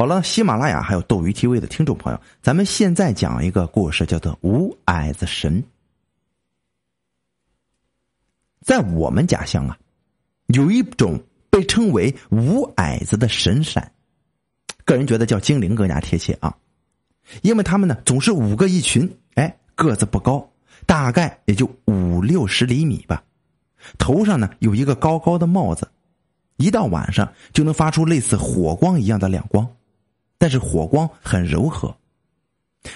好了，喜马拉雅还有斗鱼 TV 的听众朋友，咱们现在讲一个故事，叫做《五矮子神》。在我们家乡啊，有一种被称为“五矮子”的神山，个人觉得叫精灵更加贴切啊，因为他们呢总是五个一群，哎，个子不高，大概也就五六十厘米吧，头上呢有一个高高的帽子，一到晚上就能发出类似火光一样的亮光。但是火光很柔和，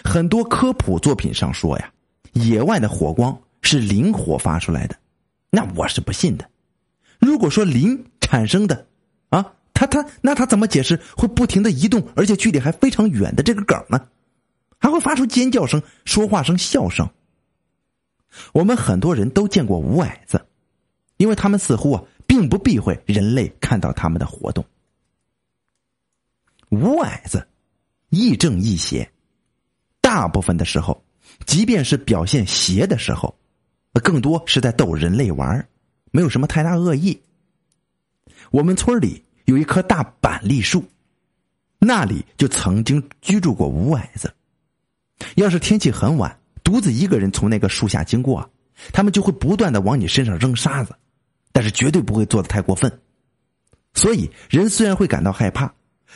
很多科普作品上说呀，野外的火光是磷火发出来的，那我是不信的。如果说磷产生的，啊，他他那他怎么解释会不停的移动，而且距离还非常远的这个梗呢？还会发出尖叫声、说话声、笑声。我们很多人都见过五矮子，因为他们似乎啊，并不避讳人类看到他们的活动。五矮子，亦正亦邪。大部分的时候，即便是表现邪的时候，更多是在逗人类玩没有什么太大恶意。我们村里有一棵大板栗树，那里就曾经居住过五矮子。要是天气很晚，独自一个人从那个树下经过，他们就会不断的往你身上扔沙子，但是绝对不会做的太过分。所以，人虽然会感到害怕。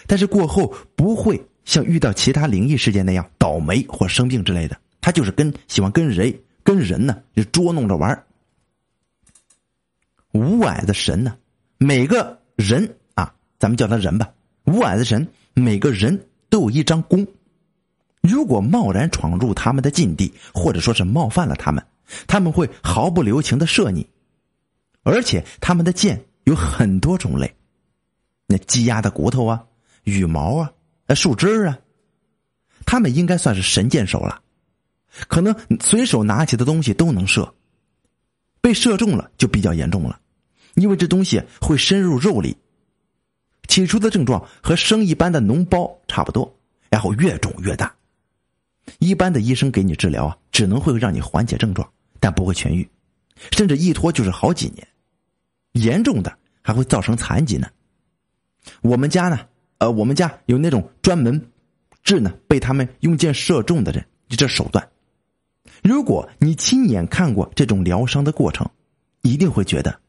但是过后不会像遇到其他灵异事件那样倒霉或生病之类的，他就是跟喜欢跟人跟人呢就捉弄着玩五矮子神呢，每个人啊，咱们叫他人吧。五矮子神每个人都有一张弓，如果贸然闯入他们的禁地，或者说是冒犯了他们，他们会毫不留情的射你。而且他们的箭有很多种类，那鸡鸭的骨头啊。羽毛啊，树枝啊，他们应该算是神箭手了，可能随手拿起的东西都能射，被射中了就比较严重了，因为这东西会深入肉里。起初的症状和生一般的脓包差不多，然后越肿越大。一般的医生给你治疗啊，只能会让你缓解症状，但不会痊愈，甚至一拖就是好几年，严重的还会造成残疾呢。我们家呢？呃，我们家有那种专门治呢被他们用箭射中的人，这手段。如果你亲眼看过这种疗伤的过程，一定会觉得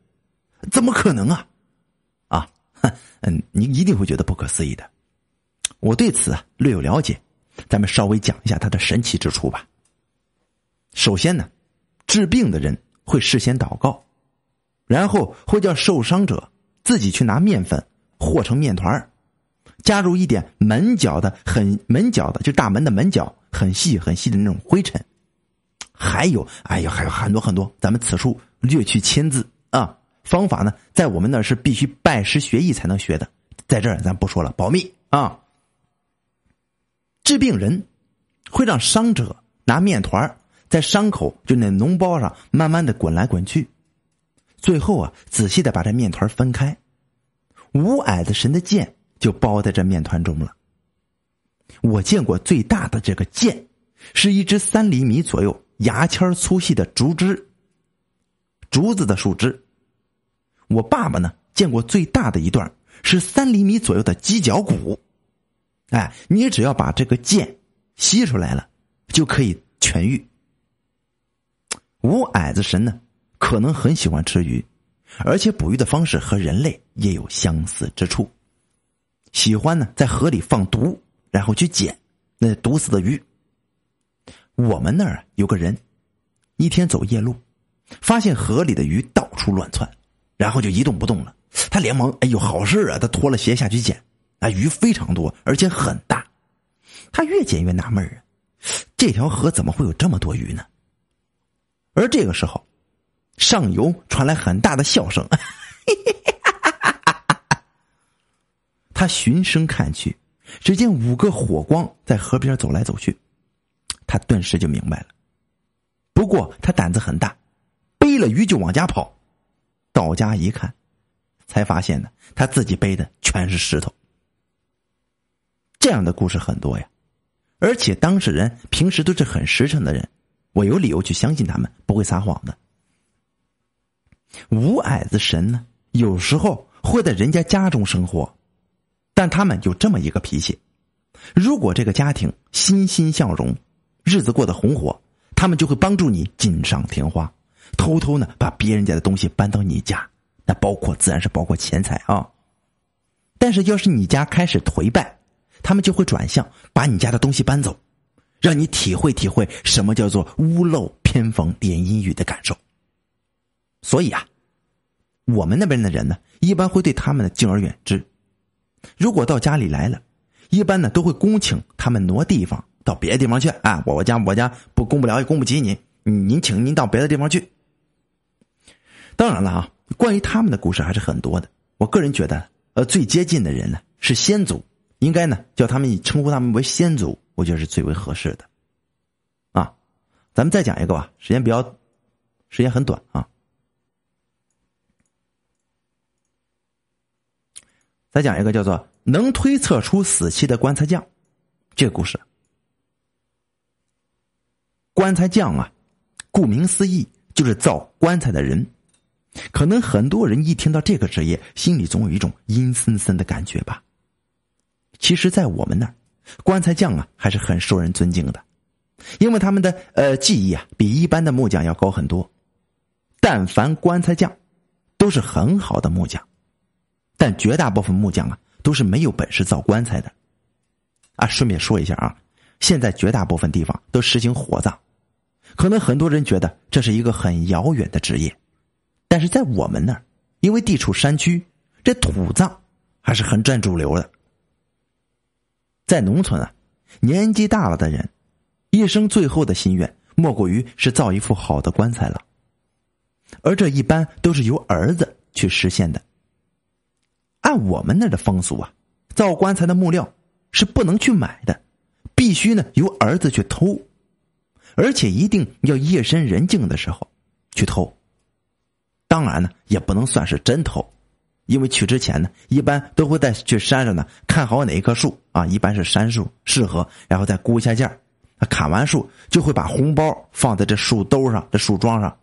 怎么可能啊？啊，嗯，你一定会觉得不可思议的。我对此啊略有了解，咱们稍微讲一下它的神奇之处吧。首先呢，治病的人会事先祷告，然后会叫受伤者自己去拿面粉和成面团加入一点门角的很门角的，就大门的门角很细很细的那种灰尘，还有，哎呀，还有很多很多，咱们此处略去签字啊。方法呢，在我们那是必须拜师学艺才能学的，在这儿咱不说了，保密啊。治病人会让伤者拿面团在伤口就那脓包上慢慢的滚来滚去，最后啊，仔细的把这面团分开。无矮子神的剑。就包在这面团中了。我见过最大的这个剑，是一只三厘米左右、牙签粗细的竹枝，竹子的树枝。我爸爸呢，见过最大的一段是三厘米左右的鸡脚骨。哎，你只要把这个剑吸出来了，就可以痊愈。五矮子神呢，可能很喜欢吃鱼，而且捕鱼的方式和人类也有相似之处。喜欢呢，在河里放毒，然后去捡那毒死的鱼。我们那儿有个人，一天走夜路，发现河里的鱼到处乱窜，然后就一动不动了。他连忙，哎呦，好事啊！他脱了鞋下去捡，啊，鱼非常多，而且很大。他越捡越纳闷啊，这条河怎么会有这么多鱼呢？而这个时候，上游传来很大的笑声。嘿嘿嘿他循声看去，只见五个火光在河边走来走去，他顿时就明白了。不过他胆子很大，背了鱼就往家跑。到家一看，才发现呢，他自己背的全是石头。这样的故事很多呀，而且当事人平时都是很实诚的人，我有理由去相信他们不会撒谎的。五矮子神呢，有时候会在人家家中生活。但他们有这么一个脾气，如果这个家庭欣欣向荣，日子过得红火，他们就会帮助你锦上添花，偷偷呢把别人家的东西搬到你家，那包括自然是包括钱财啊。但是要是你家开始颓败，他们就会转向把你家的东西搬走，让你体会体会什么叫做屋漏偏逢连阴雨的感受。所以啊，我们那边的人呢，一般会对他们的敬而远之。如果到家里来了，一般呢都会恭请他们挪地方到别的地方去啊。我我家我家不供不了也供不起你，您请您到别的地方去。当然了啊，关于他们的故事还是很多的。我个人觉得，呃，最接近的人呢是先祖，应该呢叫他们称呼他们为先祖，我觉得是最为合适的。啊，咱们再讲一个吧，时间比较，时间很短啊。再讲一个叫做“能推测出死期的棺材匠”这个故事。棺材匠啊，顾名思义就是造棺材的人。可能很多人一听到这个职业，心里总有一种阴森森的感觉吧。其实，在我们那儿，棺材匠啊还是很受人尊敬的，因为他们的呃技艺啊比一般的木匠要高很多。但凡棺材匠，都是很好的木匠。但绝大部分木匠啊，都是没有本事造棺材的。啊，顺便说一下啊，现在绝大部分地方都实行火葬，可能很多人觉得这是一个很遥远的职业，但是在我们那儿，因为地处山区，这土葬还是很占主流的。在农村啊，年纪大了的人，一生最后的心愿莫过于是造一副好的棺材了，而这一般都是由儿子去实现的。按我们那的风俗啊，造棺材的木料是不能去买的，必须呢由儿子去偷，而且一定要夜深人静的时候去偷。当然呢，也不能算是真偷，因为去之前呢，一般都会在去山上呢看好哪一棵树啊，一般是杉树适合，然后再估一下价砍完树就会把红包放在这树兜上、这树桩上，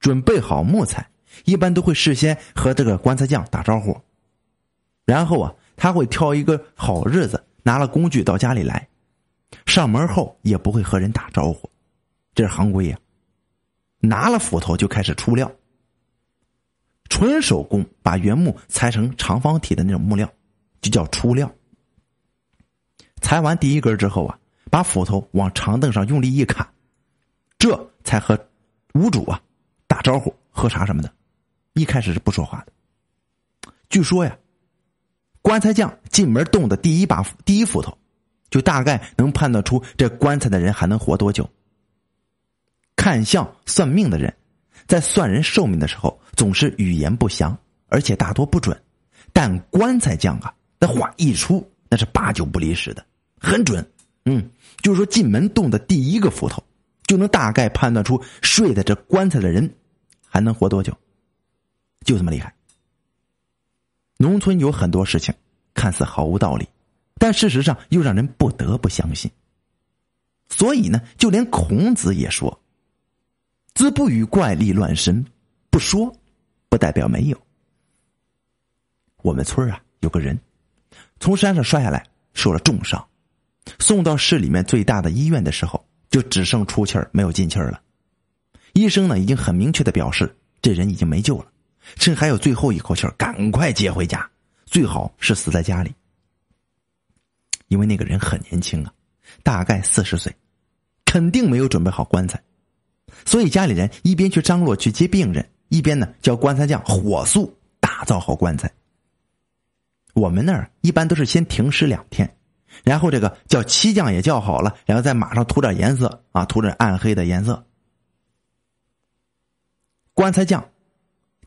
准备好木材。一般都会事先和这个棺材匠打招呼，然后啊，他会挑一个好日子，拿了工具到家里来，上门后也不会和人打招呼，这是行规呀。拿了斧头就开始出料，纯手工把原木裁成长方体的那种木料，就叫出料。裁完第一根之后啊，把斧头往长凳上用力一砍，这才和屋主啊打招呼、喝茶什么的。一开始是不说话的。据说呀，棺材匠进门动的第一把第一斧头，就大概能判断出这棺材的人还能活多久。看相算命的人，在算人寿命的时候，总是语言不详，而且大多不准。但棺材匠啊，那话一出，那是八九不离十的，很准。嗯，就是说进门动的第一个斧头，就能大概判断出睡在这棺材的人还能活多久。就这么厉害。农村有很多事情看似毫无道理，但事实上又让人不得不相信。所以呢，就连孔子也说：“子不语怪力乱神，不说，不代表没有。”我们村啊，有个人从山上摔下来，受了重伤，送到市里面最大的医院的时候，就只剩出气儿没有进气儿了。医生呢，已经很明确的表示，这人已经没救了。趁还有最后一口气赶快接回家，最好是死在家里。因为那个人很年轻啊，大概四十岁，肯定没有准备好棺材，所以家里人一边去张罗去接病人，一边呢叫棺材匠火速打造好棺材。我们那儿一般都是先停尸两天，然后这个叫漆匠也叫好了，然后再马上涂点颜色啊，涂点暗黑的颜色。棺材匠。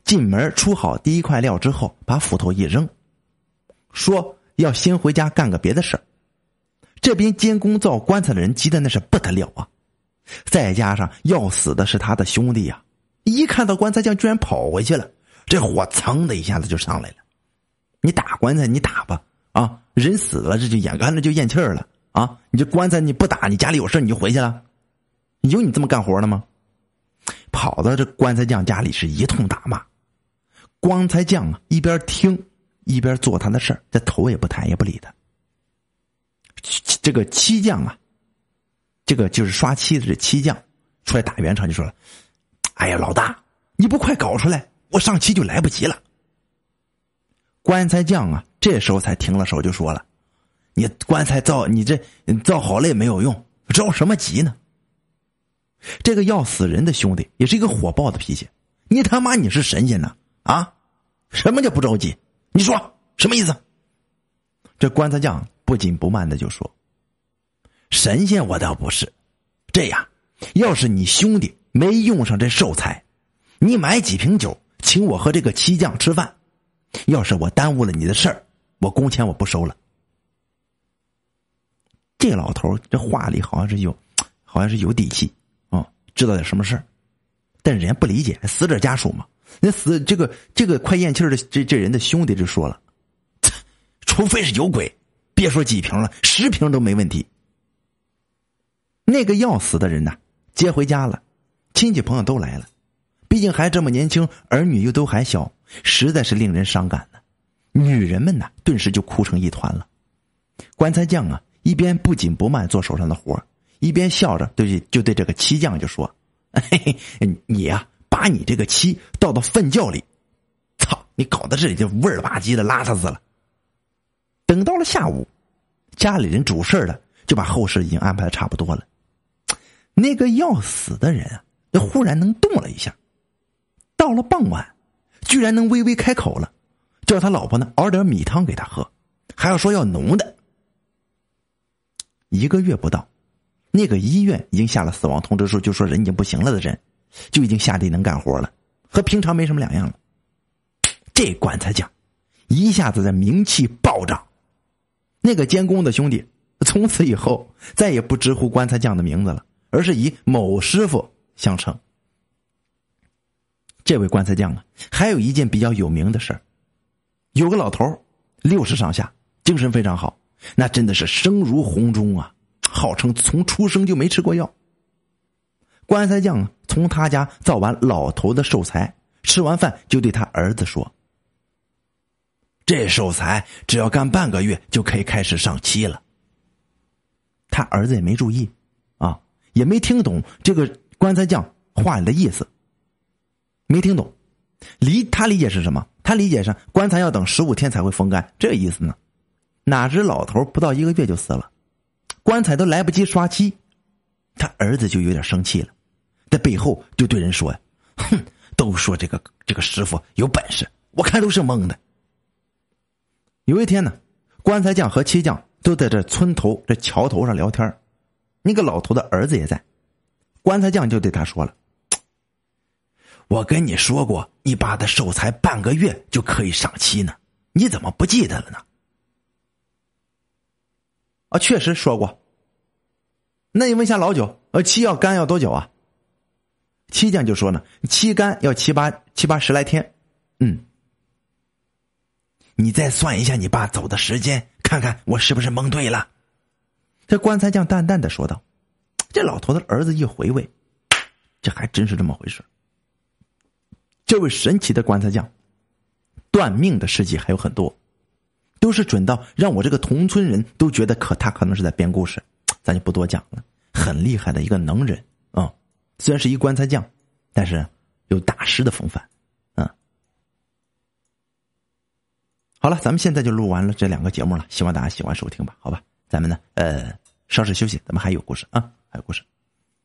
进门出好第一块料之后，把斧头一扔，说要先回家干个别的事这边监工造棺材的人急的那是不得了啊！再加上要死的是他的兄弟呀，一看到棺材匠居然跑回去了，这火噌的一下子就上来了。你打棺材你打吧，啊，人死了这就眼看着就咽气儿了啊！你这棺材你不打，你家里有事你就回去了，有你这么干活的吗？跑到这棺材匠家里是一通打骂。棺材匠啊，一边听一边做他的事儿，这头也不抬也不理他。这个漆匠啊，这个就是刷漆的这漆匠出来打圆场，就说了：“哎呀，老大，你不快搞出来，我上漆就来不及了。”棺材匠啊，这时候才停了手，就说了：“你棺材造，你这造好了也没有用，着什么急呢？”这个要死人的兄弟也是一个火爆的脾气，你他妈你是神仙呢？啊，什么叫不着急？你说什么意思？这棺材匠不紧不慢的就说：“神仙我倒不是，这样，要是你兄弟没用上这寿材，你买几瓶酒请我和这个漆匠吃饭。要是我耽误了你的事儿，我工钱我不收了。”这老头这话里好像是有，好像是有底气啊。知道点什么事儿，但人家不理解，死者家属嘛，那死这个这个快咽气的这这人的兄弟就说了，除非是有鬼，别说几瓶了，十瓶都没问题。那个要死的人呢，接回家了，亲戚朋友都来了，毕竟还这么年轻，儿女又都还小，实在是令人伤感呢。女人们呢，顿时就哭成一团了。棺材匠啊，一边不紧不慢做手上的活一边笑着，对就对这个漆匠就说：“ 嘿嘿，你呀，你这个漆倒到粪窖里，操，你搞得这里就味儿吧唧的，邋遢死了。”等到了下午，家里人主事的就把后事已经安排的差不多了。那个要死的人啊，忽然能动了一下，到了傍晚，居然能微微开口了，叫他老婆呢熬点米汤给他喝，还要说要浓的。一个月不到。那个医院已经下了死亡通知书，就说人已经不行了的人，就已经下地能干活了，和平常没什么两样了。这棺材匠一下子的名气暴涨，那个监工的兄弟从此以后再也不直呼棺材匠的名字了，而是以某师傅相称。这位棺材匠啊，还有一件比较有名的事，有个老头六十上下，精神非常好，那真的是声如洪钟啊。号称从出生就没吃过药。棺材匠啊从他家造完老头的寿材，吃完饭就对他儿子说：“这寿材只要干半个月就可以开始上漆了。”他儿子也没注意，啊，也没听懂这个棺材匠话里的意思。没听懂，理他理解是什么？他理解是棺材要等十五天才会风干，这意思呢？哪知老头不到一个月就死了。棺材都来不及刷漆，他儿子就有点生气了，在背后就对人说：“呀，哼，都说这个这个师傅有本事，我看都是蒙的。”有一天呢，棺材匠和漆匠都在这村头这桥头上聊天那个老头的儿子也在，棺材匠就对他说了：“我跟你说过，你爸的寿材半个月就可以上漆呢，你怎么不记得了呢？”啊，确实说过。那你问一下老九，呃，漆要干要多久啊？七匠就说呢，七干要七八七八十来天。嗯，你再算一下你爸走的时间，看看我是不是蒙对了。这棺材匠淡淡的说道。这老头的儿子一回味，这还真是这么回事。这位神奇的棺材匠，断命的事迹还有很多。都是准到让我这个同村人都觉得可他可能是在编故事，咱就不多讲了。很厉害的一个能人，虽然是一棺材匠，但是有大师的风范，嗯。好了，咱们现在就录完了这两个节目了，希望大家喜欢收听吧，好吧？咱们呢，呃，稍事休息，咱们还有故事啊，还有故事。